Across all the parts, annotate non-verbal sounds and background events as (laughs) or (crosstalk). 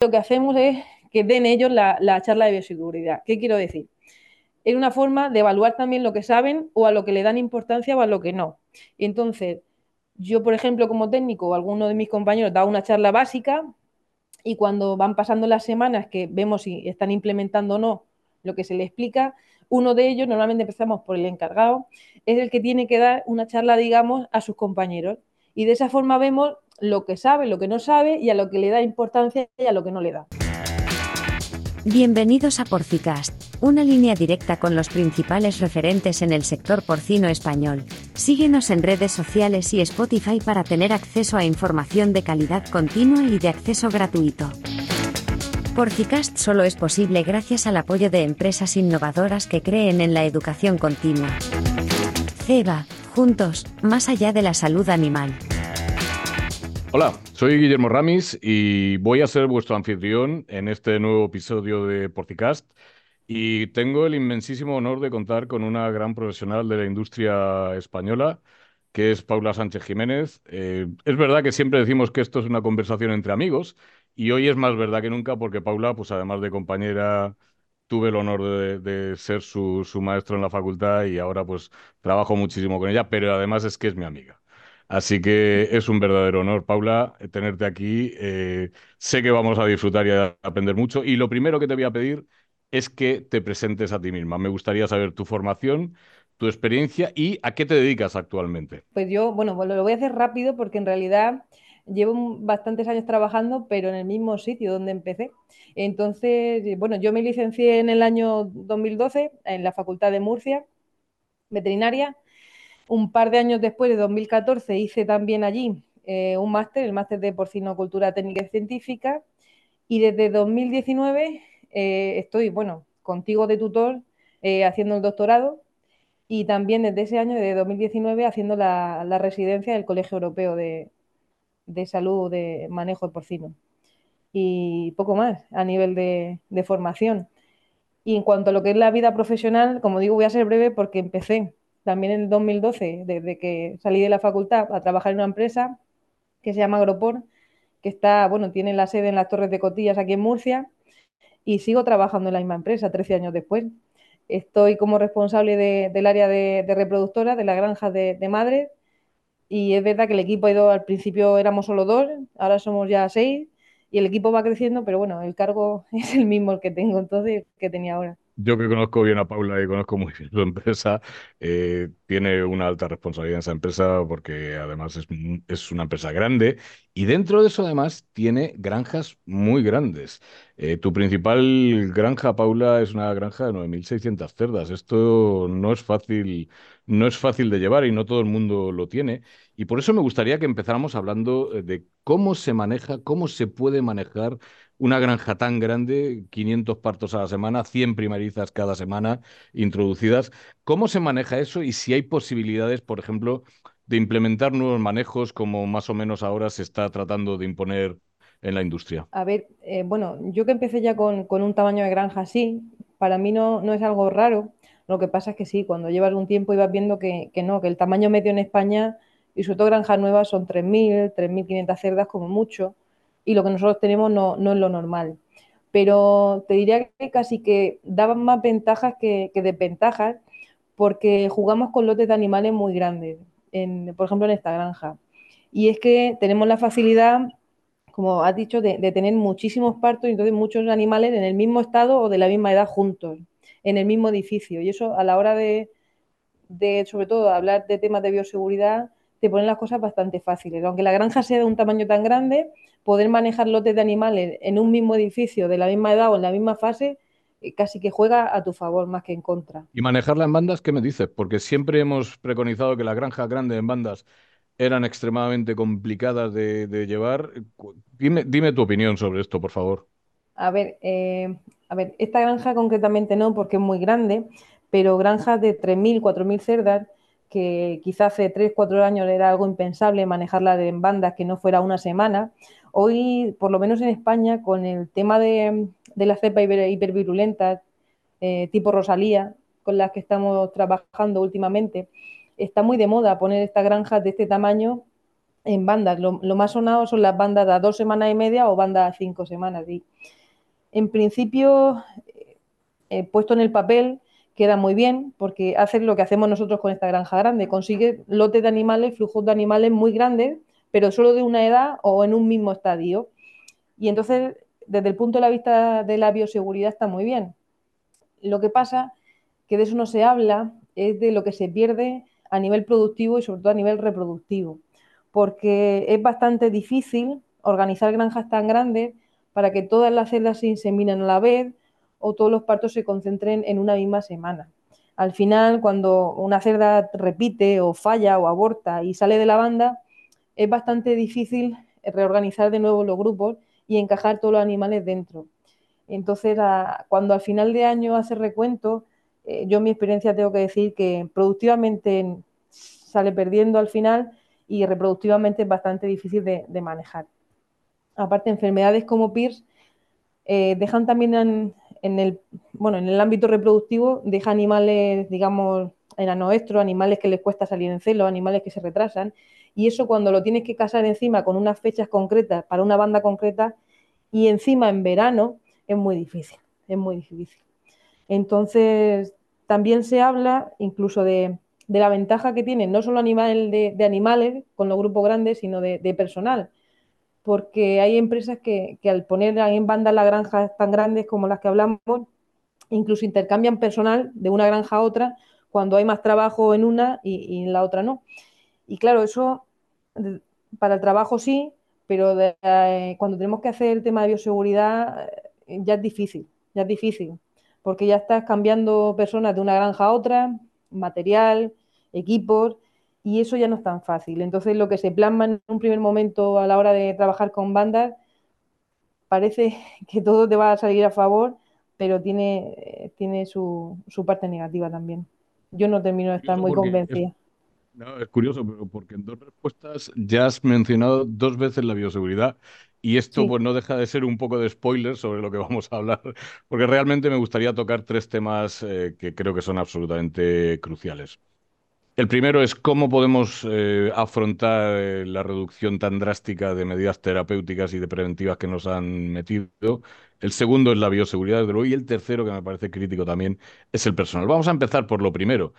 lo que hacemos es que den ellos la, la charla de bioseguridad. ¿Qué quiero decir? Es una forma de evaluar también lo que saben o a lo que le dan importancia o a lo que no. Entonces, yo, por ejemplo, como técnico o alguno de mis compañeros da una charla básica y cuando van pasando las semanas que vemos si están implementando o no lo que se le explica, uno de ellos, normalmente empezamos por el encargado, es el que tiene que dar una charla, digamos, a sus compañeros. Y de esa forma vemos lo que sabe, lo que no sabe y a lo que le da importancia y a lo que no le da. Bienvenidos a Porcicast, una línea directa con los principales referentes en el sector porcino español. Síguenos en redes sociales y Spotify para tener acceso a información de calidad continua y de acceso gratuito. Porcicast solo es posible gracias al apoyo de empresas innovadoras que creen en la educación continua. CEBA, juntos, más allá de la salud animal. Hola, soy Guillermo Ramis y voy a ser vuestro anfitrión en este nuevo episodio de Porticast. Y tengo el inmensísimo honor de contar con una gran profesional de la industria española, que es Paula Sánchez Jiménez. Eh, es verdad que siempre decimos que esto es una conversación entre amigos, y hoy es más verdad que nunca porque Paula, pues además de compañera, tuve el honor de, de ser su, su maestro en la facultad y ahora pues trabajo muchísimo con ella, pero además es que es mi amiga. Así que es un verdadero honor, Paula, tenerte aquí. Eh, sé que vamos a disfrutar y a aprender mucho. Y lo primero que te voy a pedir es que te presentes a ti misma. Me gustaría saber tu formación, tu experiencia y a qué te dedicas actualmente. Pues yo, bueno, pues lo voy a hacer rápido porque en realidad llevo bastantes años trabajando, pero en el mismo sitio donde empecé. Entonces, bueno, yo me licencié en el año 2012 en la Facultad de Murcia, veterinaria un par de años después, de 2014, hice también allí eh, un máster, el máster de porcinocultura técnica y científica, y desde 2019 eh, estoy, bueno, contigo de tutor eh, haciendo el doctorado y también desde ese año, de 2019, haciendo la, residencia del Colegio Europeo de, Salud de Manejo de Porcino. Y poco más a nivel de, de formación. Y en cuanto a lo que es la vida profesional, como digo, voy a ser breve porque empecé también en el 2012, desde que salí de la facultad, a trabajar en una empresa que se llama Agropor, que está, bueno, tiene la sede en las Torres de Cotillas aquí en Murcia, y sigo trabajando en la misma empresa 13 años después. Estoy como responsable del área de, reproductora, de la granja de, de y es verdad que el equipo ha ido, al principio éramos solo dos, ahora somos ya seis, y el equipo va creciendo, pero bueno, el cargo (laughs) es el mismo el que tengo entonces que tenía ahora. Yo que conozco bien a Paula y conozco muy bien su empresa, eh, tiene una alta responsabilidad en esa empresa porque además es, es, una empresa grande y dentro de eso además tiene granjas muy grandes. Eh, tu principal granja, Paula, es una granja de 9.600 cerdas. Esto no es fácil, no es fácil de llevar y no todo el mundo lo tiene. Y por eso me gustaría que empezáramos hablando eh, de cómo se maneja, cómo se puede manejar una granja tan grande, 500 partos a la semana, 100 primarizas cada semana introducidas. ¿Cómo se maneja eso y si hay posibilidades, por ejemplo, de implementar nuevos manejos como más o menos ahora se está tratando de imponer en la industria? A ver, eh, bueno, yo que empecé ya con, un tamaño de granja así, para mí no, no es algo raro. Lo que pasa es que sí, cuando llevas un tiempo ibas viendo que, que no, que el tamaño medio en España y sobre todo granjas nuevas son 3.000, 3.500 cerdas como mucho y lo que nosotros tenemos no, es lo normal. Pero te diría que casi que daban más ventajas que, desventajas porque jugamos con lotes de animales muy grandes, por ejemplo en esta granja. Y es que tenemos la facilidad, como has dicho, de, tener muchísimos partos y entonces muchos animales en el mismo estado o de la misma edad juntos, en el mismo edificio. Y eso a la hora de, de sobre todo, hablar de temas de bioseguridad, te ponen las cosas bastante fáciles. Aunque la granja sea de un tamaño tan grande, poder manejar lotes de animales en un mismo edificio, de la misma edad o en la misma fase, eh, casi que juega a tu favor más que en contra. ¿Y manejarla en bandas qué me dices? Porque siempre hemos preconizado que las granjas grandes en bandas eran extremadamente complicadas de, llevar. Dime, dime, tu opinión sobre esto, por favor. A ver, eh, a ver, esta granja concretamente no, porque es muy grande, pero granjas de 3.000, 4.000 cerdas que quizás hace 3, 4 años era algo impensable manejarla en bandas que no fuera una semana. Hoy, por lo menos en España, con el tema de, de la cepa hipervirulenta, eh, tipo Rosalía, con las que estamos trabajando últimamente, está muy de moda poner estas granjas de este tamaño en bandas. Lo, más sonado son las bandas a dos semanas y media o bandas a cinco semanas. Y en principio, eh, puesto en el papel, queda muy bien porque hace lo que hacemos nosotros con esta granja grande. Consigue lotes de animales, flujos de animales muy grandes, pero solo de una edad o en un mismo estadio. Y entonces, desde el punto de vista de la bioseguridad, está muy bien. Lo que pasa que de eso no se habla es de lo que se pierde a nivel productivo y sobre todo a nivel reproductivo, porque es bastante difícil organizar granjas tan grandes para que todas las celdas se inseminen a la vez o todos los partos se concentren en una misma semana. Al final, cuando una cerda repite o falla o aborta y sale de la banda, es bastante difícil reorganizar de nuevo los grupos y encajar todos los animales dentro. Entonces, cuando al final de año hace recuento, eh, yo en mi experiencia tengo que decir que productivamente sale perdiendo al final y reproductivamente es bastante difícil de, manejar. Aparte, enfermedades como PIRS eh, dejan también en, el, bueno, en el ámbito reproductivo, deja animales, digamos, en anoestro, animales que les cuesta salir en celo, animales que se retrasan, y eso cuando lo tienes que casar encima con unas fechas concretas para una banda concreta y encima en verano, es muy difícil, es muy difícil. Entonces, también se habla incluso de, la ventaja que tienen no solo animal de, animales con los grupos grandes, sino de, personal. Porque hay empresas que, al poner en banda las granjas tan grandes como las que hablamos, incluso intercambian personal de una granja a otra cuando hay más trabajo en una y, en la otra no. Y claro, eso para el trabajo sí, pero eh, cuando tenemos que hacer el tema de bioseguridad eh, ya es difícil, ya es difícil porque ya estás cambiando personas de una granja a otra, material, equipos, y eso ya no es tan fácil. Entonces, lo que se plasma en un primer momento a la hora de trabajar con bandas, parece (laughs) que todo te va a salir a favor, pero tiene, tiene su, parte negativa también. Yo no termino de estar muy convencida. no, es curioso, porque en dos respuestas ya has mencionado dos veces la bioseguridad y esto pues no deja de ser un poco de spoiler sobre lo que (laughs) vamos a hablar, porque realmente me gustaría tocar tres temas eh, que creo que son absolutamente cruciales. El primero es cómo podemos eh, afrontar eh, la reducción tan drástica de medidas terapéuticas y de preventivas que nos han metido. El segundo es la bioseguridad, de luego. Y el tercero, que me parece crítico también, es el personal. Vamos a empezar por lo primero.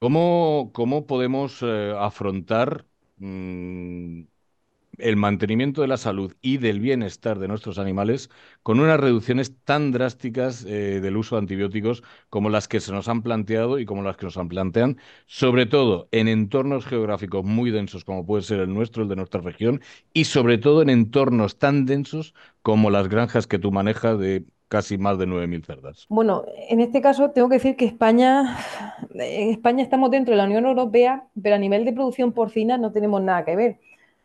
¿Cómo, cómo podemos afrontar mm, el mantenimiento de la salud y del bienestar de nuestros animales con unas reducciones tan drásticas eh, del uso de antibióticos como las que se nos han planteado y como las que nos han plantean, sobre todo en entornos geográficos muy densos como puede ser el nuestro, el de nuestra región, y sobre todo en entornos tan densos como las granjas que tú manejas de casi más de 9.000 cerdas. Bueno, en este caso tengo que decir que España, en España estamos dentro de la Unión Europea, pero a nivel de producción porcina no tenemos nada que ver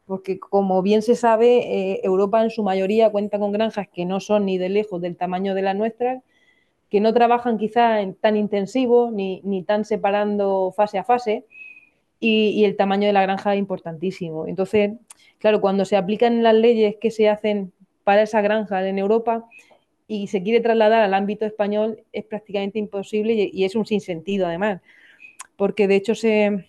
porque como bien se sabe, eh, Europa en su mayoría cuenta con granjas que no son ni de lejos del tamaño de las nuestras, que no trabajan quizá en tan intensivo ni, tan separando fase a fase, y, el tamaño de la granja es importantísimo. Entonces, claro, cuando se aplican las leyes que se hacen para esa granja en Europa y se quiere trasladar al ámbito español, es prácticamente imposible y es un sinsentido además, porque de hecho se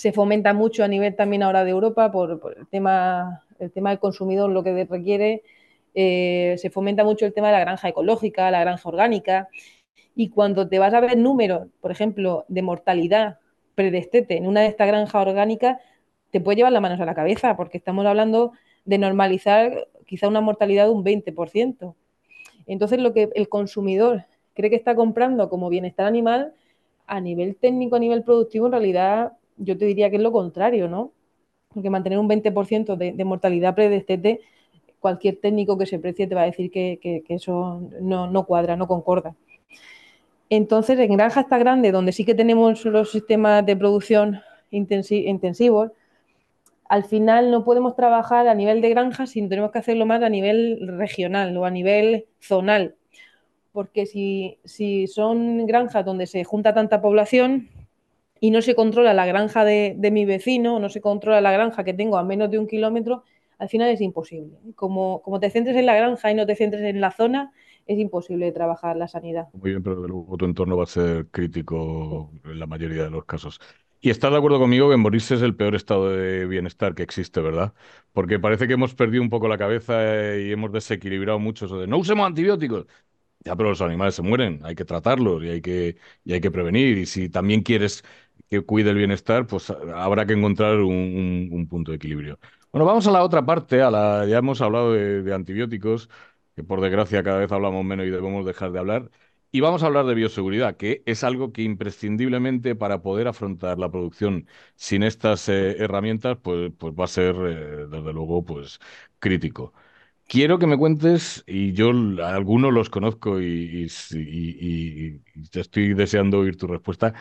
se fomenta mucho a nivel también ahora de Europa por, el, tema, el tema del consumidor, lo que requiere. Eh, se fomenta mucho el tema de la granja ecológica, la granja orgánica. Y cuando te vas a ver números, por ejemplo, de mortalidad predestete en una de estas granjas orgánicas, te puede llevar las manos a la cabeza, porque estamos hablando de normalizar quizá una mortalidad de un 20%. Entonces, lo que el consumidor cree que está comprando como bienestar animal, a nivel técnico, a nivel productivo, en realidad yo te diría que es lo contrario, ¿no? Porque mantener un 20% de, mortalidad predestete, cualquier técnico que se precie te va a decir que, eso no, cuadra, no concorda. Entonces, en granjas tan grandes, donde sí que tenemos los sistemas de producción intensivos, al final no podemos trabajar a nivel de granja, sino tenemos que hacerlo más a nivel regional o a nivel zonal. Porque si, si son granjas donde se junta tanta población, y no se controla la granja de, mi vecino, no se controla la granja que tengo a menos de un kilómetro, al final es imposible. Como, como te centres en la granja y no te centres en la zona, es imposible trabajar la sanidad. Muy bien, pero luego tu entorno va a ser crítico en la mayoría de los casos. Y estás de acuerdo conmigo que morirse es el peor estado de bienestar que existe, ¿verdad? Porque parece que hemos perdido un poco la cabeza y hemos desequilibrado mucho eso de no usemos antibióticos. Ya, pero los animales se mueren, hay que tratarlos y hay que, y hay que prevenir. Y si también quieres que cuide el bienestar, pues habrá que encontrar un, punto de equilibrio. Bueno, vamos a la otra parte, a la, ya hemos hablado de antibióticos, que por desgracia cada vez hablamos menos y debemos dejar de hablar. Y vamos a hablar de bioseguridad, que es algo que imprescindiblemente para poder afrontar la producción sin estas eh, herramientas, pues, pues va a ser, eh, desde luego, pues crítico. Quiero que me cuentes, y yo algunos los conozco y, te estoy deseando oír tu respuesta,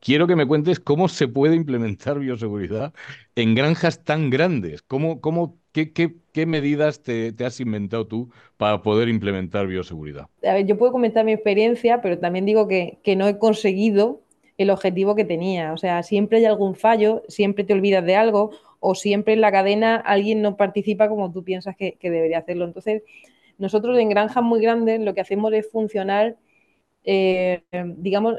quiero que me cuentes cómo se puede implementar bioseguridad en granjas tan grandes. ¿Cómo, cómo, qué, medidas te, has inventado tú para poder implementar bioseguridad? A ver, yo puedo comentar mi experiencia, pero también digo que no he conseguido el objetivo que tenía. O sea, siempre hay algún fallo, siempre te olvidas de algo o siempre en la cadena alguien no participa como tú piensas que, debería hacerlo. Entonces, nosotros en granjas muy grandes lo que hacemos es funcionar, eh, digamos,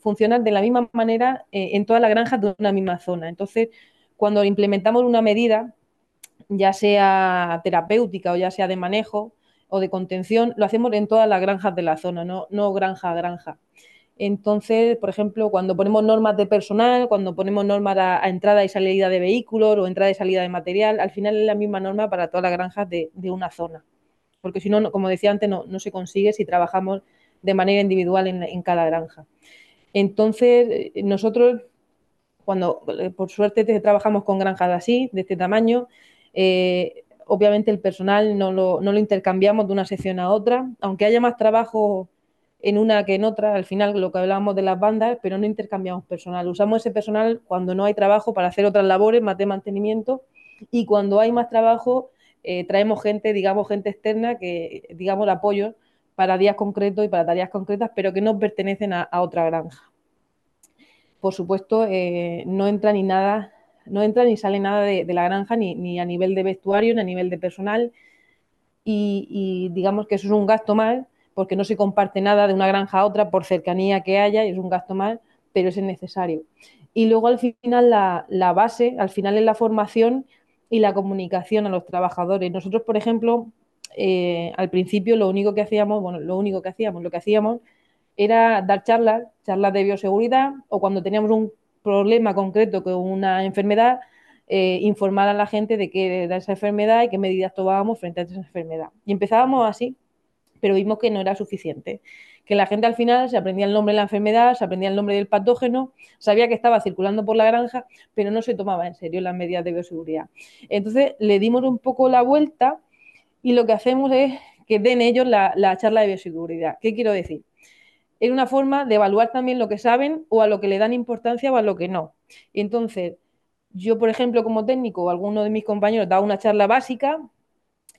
funcionar de la misma manera eh, en todas las granjas de una misma zona. Entonces, cuando implementamos una medida, ya sea terapéutica o ya sea de manejo o de contención, lo hacemos en todas las granjas de la zona, no, no granja a granja. Entonces, por ejemplo, cuando ponemos normas de personal, cuando ponemos normas a, entrada y salida de vehículos o entrada y salida de material, al final es la misma norma para todas las granjas de, una zona. Porque si no, como decía antes, no, se consigue si trabajamos de manera individual en, cada granja. Entonces, nosotros, cuando por suerte trabajamos con granjas así, de este tamaño, eh, obviamente el personal no lo, no lo intercambiamos de una sección a otra, aunque haya más trabajo en una que en otra, al final lo que hablábamos de las bandas, pero no intercambiamos personal. Usamos ese personal cuando no hay trabajo para hacer otras labores, más de mantenimiento, y cuando hay más trabajo, eh, traemos gente, digamos, gente externa que, digamos, apoyo para días concretos y para tareas concretas, pero que no pertenecen a, otra granja. Por supuesto, eh, no entra ni nada, no entra ni sale nada de, la granja, ni, a nivel de vestuario, ni a nivel de personal, y, y digamos que eso es un gasto más porque no se comparte nada de una granja a otra por cercanía que haya es un gasto más, pero es necesario. Y luego al final la, base, al final es la formación y la comunicación a los trabajadores. Nosotros, por ejemplo, eh, al principio lo único que hacíamos, bueno, lo único que hacíamos, lo que hacíamos era dar charlas, charlas de bioseguridad o cuando teníamos un problema concreto con una enfermedad, eh, informar a la gente de qué era esa enfermedad y qué medidas tomábamos frente a esa enfermedad. Y empezábamos así, pero vimos que no era suficiente. Que la gente al final se aprendía el nombre de la enfermedad, se aprendía el nombre del patógeno, sabía que estaba circulando por la granja, pero no se tomaba en serio las medidas de bioseguridad. Entonces le dimos un poco la vuelta y lo que hacemos es que den ellos la, charla de bioseguridad. ¿Qué quiero decir? Es una forma de evaluar también lo que saben o a lo que le dan importancia o a lo que no. Entonces, yo, por ejemplo, como técnico o alguno de mis compañeros da una charla básica,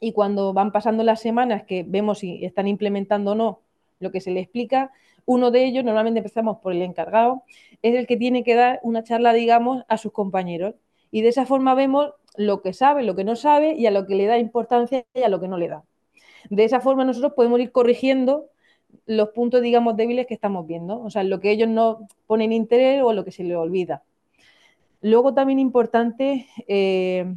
y cuando van pasando las semanas que vemos si están implementando o no lo que se le explica, uno de ellos, normalmente empezamos por el encargado, es el que tiene que dar una charla, digamos, a sus compañeros. Y de esa forma vemos lo que sabe, lo que no sabe y a lo que le da importancia y a lo que no le da. De esa forma nosotros podemos ir corrigiendo los puntos, digamos, débiles que estamos viendo, o sea, lo que ellos no ponen interés o lo que se les olvida. Luego también importante, eh,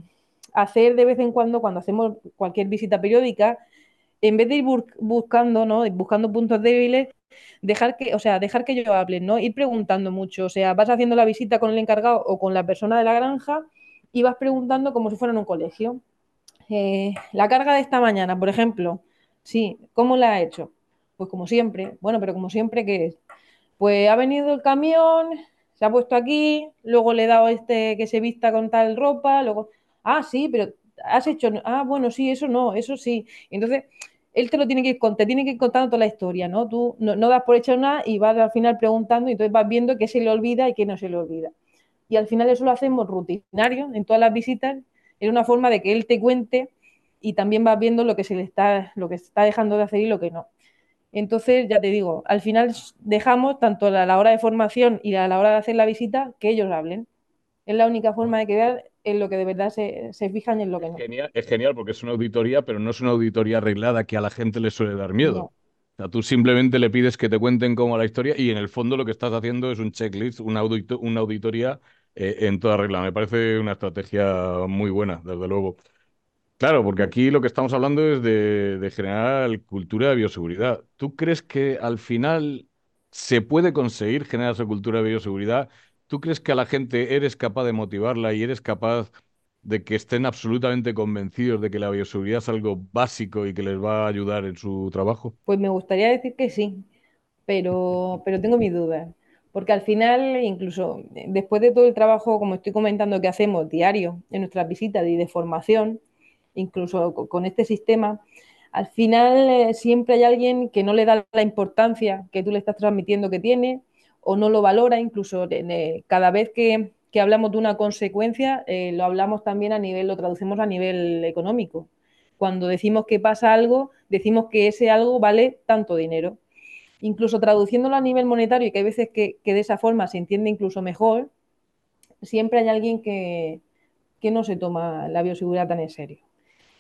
hacer de vez en cuando, cuando hacemos cualquier visita periódica, en vez de ir buscando, ¿no? Buscando puntos débiles, dejar que, o sea, dejar que ellos hablen, ¿no? Ir preguntando mucho. O sea, vas haciendo la visita con el encargado o con la persona de la granja y vas preguntando como si fuera en un colegio. Eh, la carga de esta mañana, por ejemplo, sí, ¿cómo la ha hecho? Pues como siempre, bueno, pero como siempre, ¿qué es? Pues ha venido el camión, se ha puesto aquí, luego le he dado este que se vista con tal ropa, luego ah, sí, pero has hecho, ah, bueno, sí, eso no, eso sí. Entonces, él te lo tiene que ir, te tiene que ir contando toda la historia, ¿no? Tú no, das por hecho nada y vas al final preguntando y entonces vas viendo qué se le olvida y qué no se le olvida. Y al final eso lo hacemos rutinario en todas las visitas, es una forma de que él te cuente y también vas viendo lo que se le está, lo que está dejando de hacer y lo que no. Entonces, ya te digo, al final dejamos tanto a la hora de formación y a la hora de hacer la visita que ellos hablen. Es la única forma de que vean en lo que de verdad se, fijan y en lo que no. es genial porque es una auditoría, pero no es una auditoría arreglada que a la gente le suele dar miedo. O sea, tú simplemente le pides que te cuenten cómo la historia y en el fondo lo que estás haciendo es un checklist, una, una auditoría eh, en toda regla. Me parece una estrategia muy buena, desde luego. Claro, porque aquí lo que estamos hablando es de, de generar cultura de bioseguridad. ¿Tú crees que al final se puede conseguir generar esa cultura de bioseguridad? ¿Tú crees que a la gente eres capaz de motivarla y eres capaz de que estén absolutamente convencidos de que la bioseguridad es algo básico y que les va a ayudar en su trabajo? Pues me gustaría decir que sí, pero, pero tengo mis dudas. Porque al final, incluso después de todo el trabajo, como estoy comentando, que hacemos diario en nuestras visitas y de formación, incluso con este sistema, al final eh, siempre hay alguien que no le da la importancia que tú le estás transmitiendo que tiene o no lo valora, incluso cada vez que, que, hablamos de una consecuencia, eh, lo hablamos también a nivel, lo traducimos a nivel económico. Cuando decimos que pasa algo, decimos que ese algo vale tanto dinero. Incluso traduciéndolo a nivel monetario, y que hay veces que, que de esa forma se entiende incluso mejor, siempre hay alguien que, que no se toma la bioseguridad tan en serio.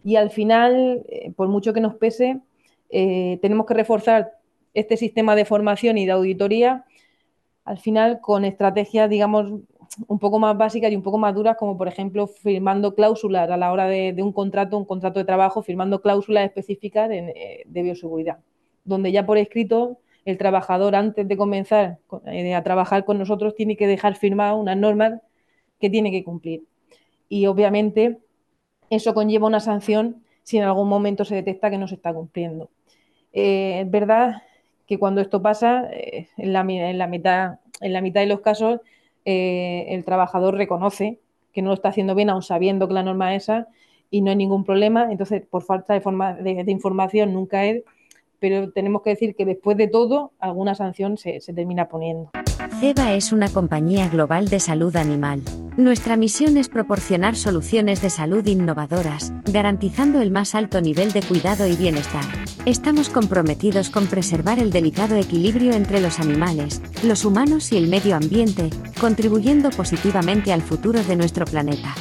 Y al final, eh, por mucho que nos pese, eh, tenemos que reforzar este sistema de formación y de auditoría, al final con estrategias, digamos, un poco más básicas y un poco más duras, como por ejemplo firmando cláusulas a la hora de, un contrato, un contrato de trabajo, firmando cláusulas específicas de, eh, de, bioseguridad, donde ya por escrito el trabajador antes de comenzar eh, a trabajar con nosotros tiene que dejar firmadas unas normas que tiene que cumplir. Y obviamente eso conlleva una sanción si en algún momento se detecta que no se está cumpliendo. Eh, es verdad que cuando esto pasa, eh, en, la, mitad, en la mitad de los casos, eh, el trabajador reconoce que no lo está haciendo bien, aun sabiendo que la norma es esa, y no hay ningún problema. Entonces, por falta de, forma, de, de información nunca es, pero tenemos que decir que después de todo, alguna sanción se, se termina poniendo. CEBA es una compañía global de salud animal. Nuestra misión es proporcionar soluciones de salud innovadoras, garantizando el más alto nivel de cuidado y bienestar. Estamos comprometidos con preservar el delicado equilibrio entre los animales, los humanos y el medio ambiente, contribuyendo positivamente al futuro de nuestro planeta.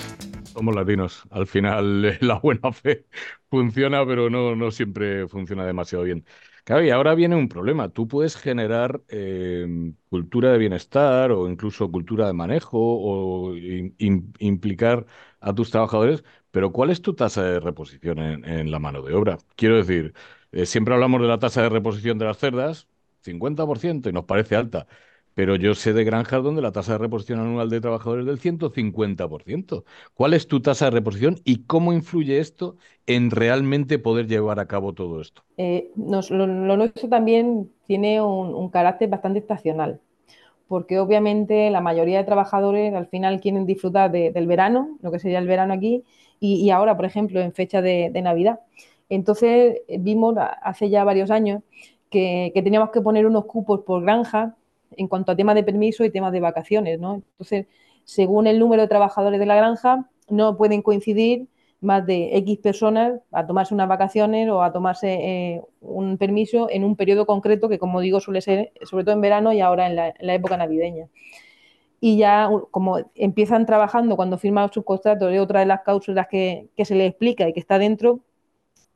Somos latinos. Al final (laughs) la buena fe funciona, pero no, no siempre funciona demasiado bien. Claro, y ahora viene un problema. Tú puedes generar eh, cultura de bienestar o incluso cultura de manejo o implicar a tus trabajadores, pero ¿cuál es tu tasa de reposición en, en la mano de obra? Quiero decir, eh, siempre hablamos de la tasa de reposición de las cerdas, 50%, y nos parece alta. Pero yo sé de granjas donde la tasa de reposición anual de trabajadores es del 150%. ¿Cuál es tu tasa de reposición y cómo influye esto en realmente poder llevar a cabo todo esto? Eh, nos, lo, nuestro también tiene un, carácter bastante estacional, porque obviamente la mayoría de trabajadores al final quieren disfrutar de, del verano, lo que sería el verano aquí, y, ahora, por ejemplo, en fecha de, Navidad. Entonces vimos hace ya varios años que teníamos que poner unos cupos por granja en cuanto a temas de permiso y temas de vacaciones, ¿no? Entonces, según el número de trabajadores de la granja, no pueden coincidir más de X personas a tomarse unas vacaciones o a tomarse eh, un permiso en un periodo concreto que, como digo, suele ser sobre todo en verano y ahora en la, época navideña. Y ya, como empiezan trabajando cuando firman sus contratos, es otra de las cláusulas que, que, se les explica y que está dentro,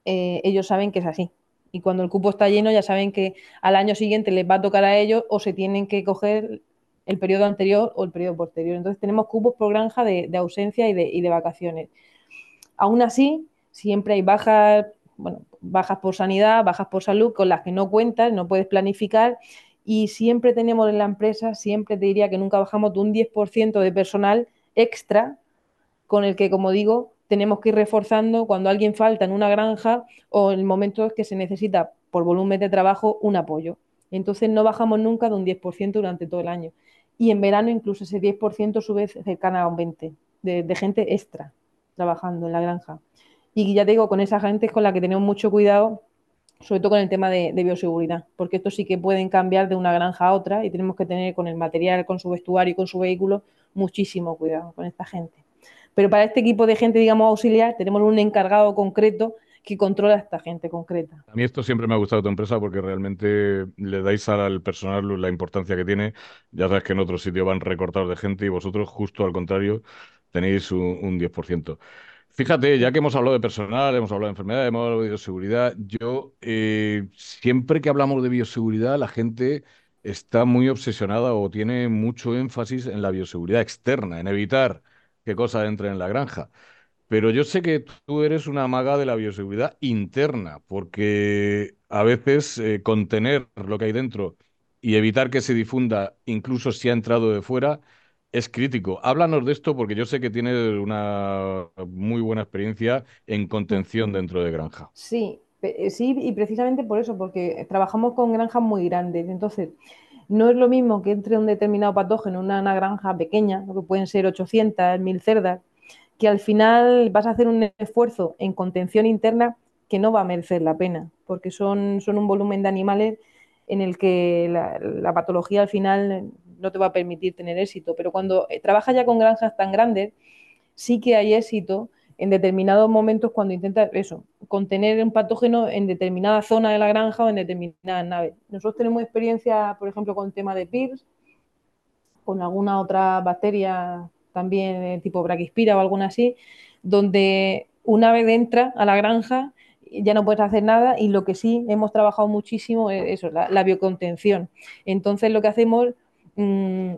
eh, ellos saben que es así y cuando el cupo está lleno ya saben que al año siguiente les va a tocar a ellos o se tienen que coger el periodo anterior o el periodo posterior. Entonces tenemos cupos por granja de, ausencia y de, y de, vacaciones. Aún así, siempre hay bajas, bueno, bajas por sanidad, bajas por salud con las que no cuentas, no puedes planificar y siempre tenemos en la empresa, siempre te diría que nunca bajamos de un 10% de personal extra con el que, como digo, tenemos que ir reforzando cuando alguien falta en una granja o en momentos que se necesita por volumen de trabajo un apoyo. Entonces no bajamos nunca de un 10% durante todo el año. Y en verano incluso ese 10% sube cercana a un 20% de, gente extra trabajando en la granja. Y ya te digo, con esa gente es con la que tenemos mucho cuidado, sobre todo con el tema de, de bioseguridad, porque estos sí que pueden cambiar de una granja a otra y tenemos que tener con el material, con su vestuario y con su vehículo muchísimo cuidado con esta gente. Pero para este equipo de gente, digamos, auxiliar, tenemos un encargado concreto que controla a esta gente concreta. A mí esto siempre me ha gustado tu empresa porque realmente le dais al personal la importancia que tiene. Ya sabes que en otros sitios van recortados de gente y vosotros, justo al contrario, tenéis un, un 10%. Fíjate, ya que hemos hablado de personal, hemos hablado de enfermedades, hemos hablado de bioseguridad, yo eh, siempre que hablamos de bioseguridad, la gente está muy obsesionada o tiene mucho énfasis en la bioseguridad externa, en evitar que cosas entren en la granja. Pero yo sé que tú eres una maga de la bioseguridad interna, porque a veces eh, contener lo que hay dentro y evitar que se difunda, incluso si ha entrado de fuera, es crítico. Háblanos de esto porque yo sé que tienes una muy buena experiencia en contención dentro de granja. Sí, eh, sí, y precisamente por eso, porque trabajamos con granjas muy grandes. Entonces, no es lo mismo que entre un determinado patógeno en una, granja pequeña, que pueden ser 800, 1000 cerdas, que al final vas a hacer un esfuerzo en contención interna que no va a merecer la pena, porque son, son un volumen de animales en el que la, patología al final no te va a permitir tener éxito. Pero cuando eh, trabajas ya con granjas tan grandes, sí que hay éxito en determinados momentos cuando intentas eso, contener un patógeno en determinada zona de la granja o en determinadas naves. Nosotros tenemos experiencia, por ejemplo, con el tema de PIRS, con alguna otra bacteria también tipo braquispira o alguna así, donde una vez entra a la granja ya no puedes hacer nada y lo que sí hemos trabajado muchísimo es eso, la, biocontención. Entonces lo que hacemos mm,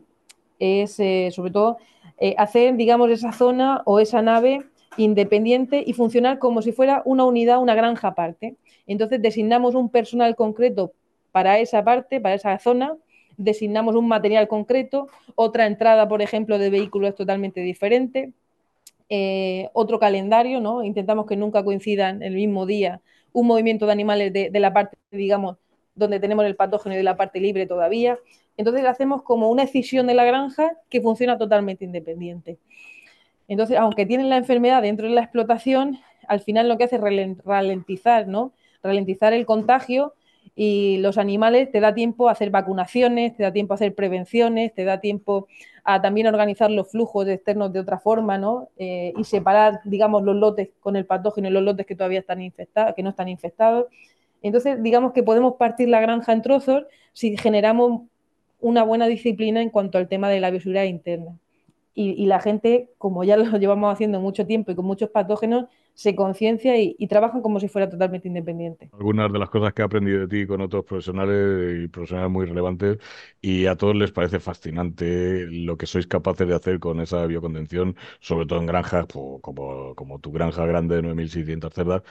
es eh, sobre todo eh, hacer, digamos, esa zona o esa nave independiente y funcionar como si fuera una unidad, una granja aparte. Entonces designamos un personal concreto para esa parte, para esa zona, designamos un material concreto, otra entrada, por ejemplo, de vehículos totalmente diferente, eh, otro calendario, ¿no? Intentamos que nunca coincidan el mismo día un movimiento de animales de, de la parte, digamos, donde tenemos el patógeno y de la parte libre todavía. Entonces hacemos como una excisión de la granja que funciona totalmente independiente. Entonces, aunque tienen la enfermedad dentro de la explotación, al final lo que hace es ralentizar, ¿no? Ralentizar el contagio y los animales te da tiempo a hacer vacunaciones, te da tiempo a hacer prevenciones, te da tiempo a también organizar los flujos externos de otra forma, ¿no? Eh, y separar, digamos, los lotes con el patógeno y los lotes que todavía están infectados, que no están infectados. Entonces, digamos que podemos partir la granja en trozos si generamos una buena disciplina en cuanto al tema de la bioseguridad interna y, la gente, como ya (laughs) lo llevamos haciendo mucho tiempo y con muchos patógenos, se conciencia y, trabajan como si fuera totalmente independiente. Algunas de las cosas que he aprendido de ti con otros profesionales y profesionales muy relevantes y a todos les parece fascinante lo que sois capaces de hacer con esa biocontención, sobre todo en granjas como, tu granja grande de 9.600 cerdas,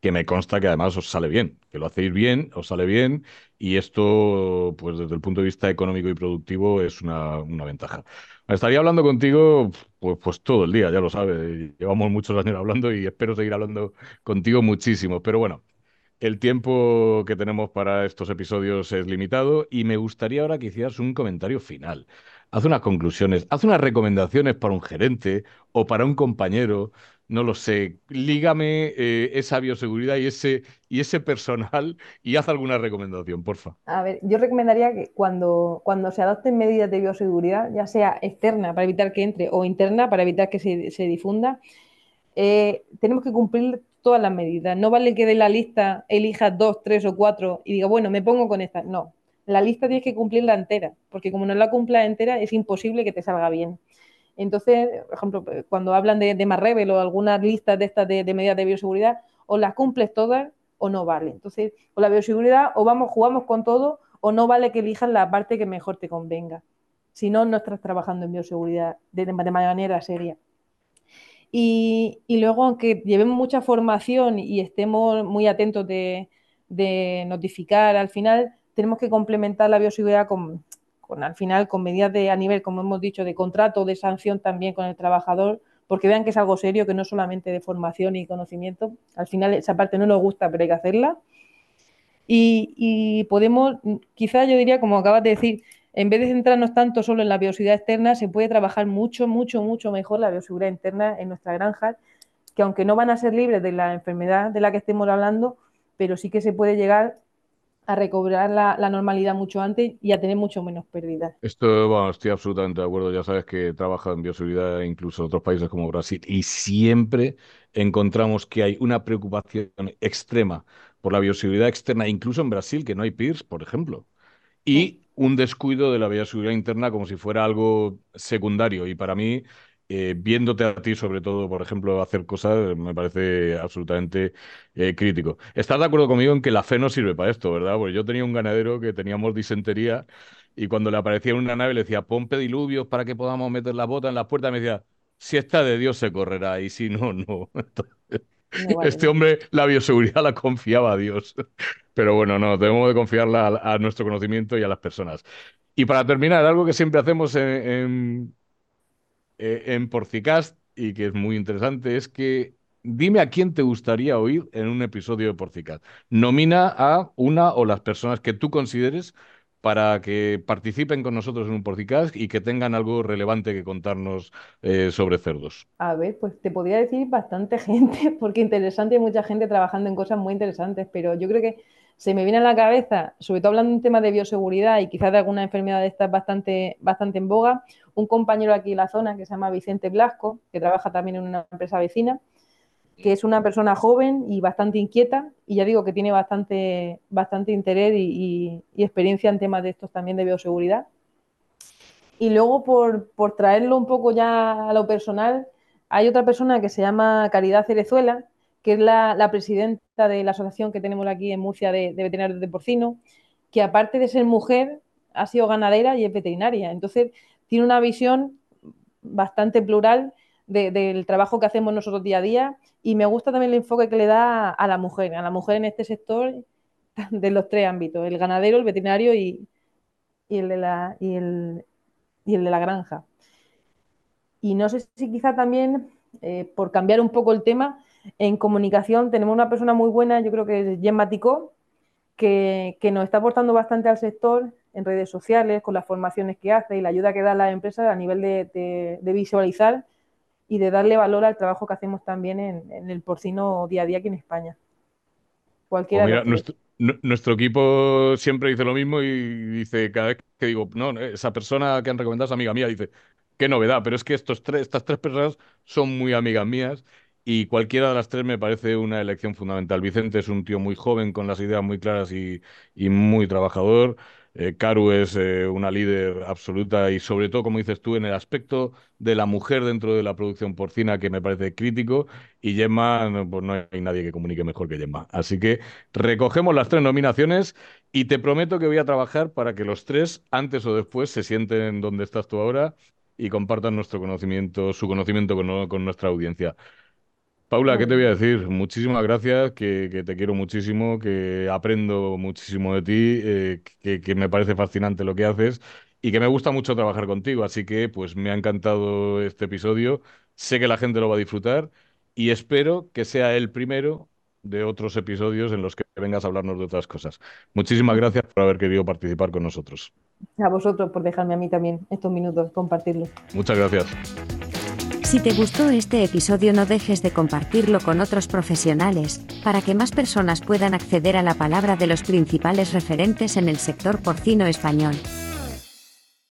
que me consta que además os sale bien, que lo hacéis bien, os sale bien y esto, pues desde el punto de vista económico y productivo, es una ventaja. Estaría hablando contigo pues, pues todo el día, ya lo sabes. Llevamos muchos años hablando y espero seguir hablando contigo muchísimo. Pero bueno, el tiempo que tenemos para estos episodios es limitado y me gustaría ahora que hicieras un comentario final. Haz unas conclusiones, haz unas recomendaciones para un gerente o para un compañero no lo sé, lígame eh, esa bioseguridad y ese, y ese personal y haz alguna recomendación, porfa. A ver, yo recomendaría que cuando, cuando se adopten medidas de bioseguridad, ya sea externa para evitar que entre o interna para evitar que se, difunda, eh, tenemos que cumplir todas las medidas. No vale que de la lista elijas dos, tres o cuatro y diga, bueno, me pongo con esta. No, la lista tienes que cumplirla entera, porque como no la cumpla entera es imposible que te salga bien. Entonces, por ejemplo, cuando hablan de, de Marrevel o algunas listas de estas de, medidas de bioseguridad, o las cumples todas o no vale. Entonces, con la bioseguridad o vamos, jugamos con todo o no vale que elijas la parte que mejor te convenga. Si no, no estás trabajando en bioseguridad de, manera seria. Y, luego, aunque llevemos mucha formación y estemos muy atentos de notificar al final, tenemos que complementar la bioseguridad con, al final con medidas de a nivel, como hemos dicho, de contrato, de sanción también con el trabajador, porque vean que es algo serio, que no solamente de formación y conocimiento. Al final esa parte no nos gusta, pero hay que hacerla. Y, podemos, quizás yo diría, como acabas de decir, en vez de centrarnos tanto solo en la bioseguridad externa, se puede trabajar mucho, mucho, mucho mejor la bioseguridad interna en nuestra granja, que aunque no van a ser libres de la enfermedad de la que estemos hablando, pero sí que se puede llegar a recobrar la, normalidad mucho antes y a tener mucho menos pérdidas. Esto, bueno, estoy absolutamente de acuerdo. Ya sabes que he trabajado en bioseguridad incluso en otros países como Brasil y siempre encontramos que hay una preocupación extrema por la bioseguridad externa, incluso en Brasil, que no hay PIRS, por ejemplo, y un descuido de la bioseguridad interna como si fuera algo secundario. Y para mí eh, viéndote a ti, sobre todo, por ejemplo, hacer cosas, me parece absolutamente eh, crítico. ¿Estás de acuerdo conmigo en que la fe no sirve para esto, verdad? Porque yo tenía un ganadero que teníamos disentería y cuando le aparecía en una nave le decía, pon diluvios para que podamos meter la bota en las puertas, me decía, si está de Dios se correrá y si no, no. (laughs) este hombre, la bioseguridad la confiaba a Dios. (laughs) Pero bueno, no, debemos de confiarla a, nuestro conocimiento y a las personas. Y para terminar, algo que siempre hacemos en eh, en Porcicast y que es muy interesante es que dime a quién te gustaría oír en un episodio de Porcicast. Nomina a una o las personas que tú consideres para que participen con nosotros en un Porcicast y que tengan algo relevante que contarnos eh, sobre cerdos. A ver, pues te podría decir bastante (laughs) gente, porque interesante, hay mucha gente trabajando en cosas muy interesantes, pero yo creo que se me viene a la cabeza, sobre todo hablando de un tema de bioseguridad y quizás de alguna enfermedad de estas bastante, bastante en boga, un compañero aquí en la zona que se llama Vicente Blasco, que trabaja también en una empresa vecina, que es una persona joven y bastante inquieta, y ya digo que tiene bastante, bastante interés y, experiencia en temas de estos también de bioseguridad. Y luego, por, por traerlo un poco ya a lo personal, hay otra persona que se llama Caridad Cerezuela, que es la, presidenta de la asociación que tenemos aquí en Murcia de, veterinarios de porcino, que aparte de ser mujer, ha sido ganadera y es veterinaria. Entonces, tiene una visión bastante plural del trabajo que hacemos nosotros día a día y me gusta también el enfoque que le da a la mujer, a la mujer en este sector (laughs) de los tres ámbitos, el ganadero, el veterinario y, el, de la, y el, de la granja. Y no sé si quizá también, eh, por cambiar un poco el tema, en comunicación tenemos una persona muy buena, yo creo que es Gemma Ticó, que, nos está aportando bastante al sector en redes sociales, con las formaciones que hace y la ayuda que da a las empresas a nivel de, visualizar y de darle valor al trabajo que hacemos también en, el porcino día a día aquí en España. Cualquiera pues nuestro, nuestro, equipo siempre dice lo mismo y dice cada vez que digo, no, esa persona que han recomendado es amiga mía, dice, qué novedad, pero es que estos tres, estas tres personas son muy amigas mías y cualquiera de las tres me parece una elección fundamental. Vicente es un tío muy joven, con las ideas muy claras y, muy trabajador. Eh, Caru es eh, una líder absoluta y sobre todo, como dices tú, en el aspecto de la mujer dentro de la producción porcina que me parece crítico y Gemma, pues no hay nadie que comunique mejor que Gemma. Así que recogemos las tres nominaciones y te prometo que voy a trabajar para que los tres, antes o después, se sienten donde estás tú ahora y compartan nuestro conocimiento, su conocimiento con nuestra audiencia. Paula, ¿qué te voy a decir? Muchísimas gracias, que, te quiero muchísimo, que aprendo muchísimo de ti, eh, que, me parece fascinante lo que haces y que me gusta mucho trabajar contigo. Así que, pues, me ha encantado este episodio. Sé que la gente lo va a disfrutar y espero que sea el primero de otros episodios en los que vengas a hablarnos de otras cosas. Muchísimas gracias por haber querido participar con nosotros. A vosotros por dejarme a mí también estos minutos compartirlo. Muchas gracias. Si te gustó este episodio no dejes de compartirlo con otros profesionales, para que más personas puedan acceder a la palabra de los principales referentes en el sector porcino español.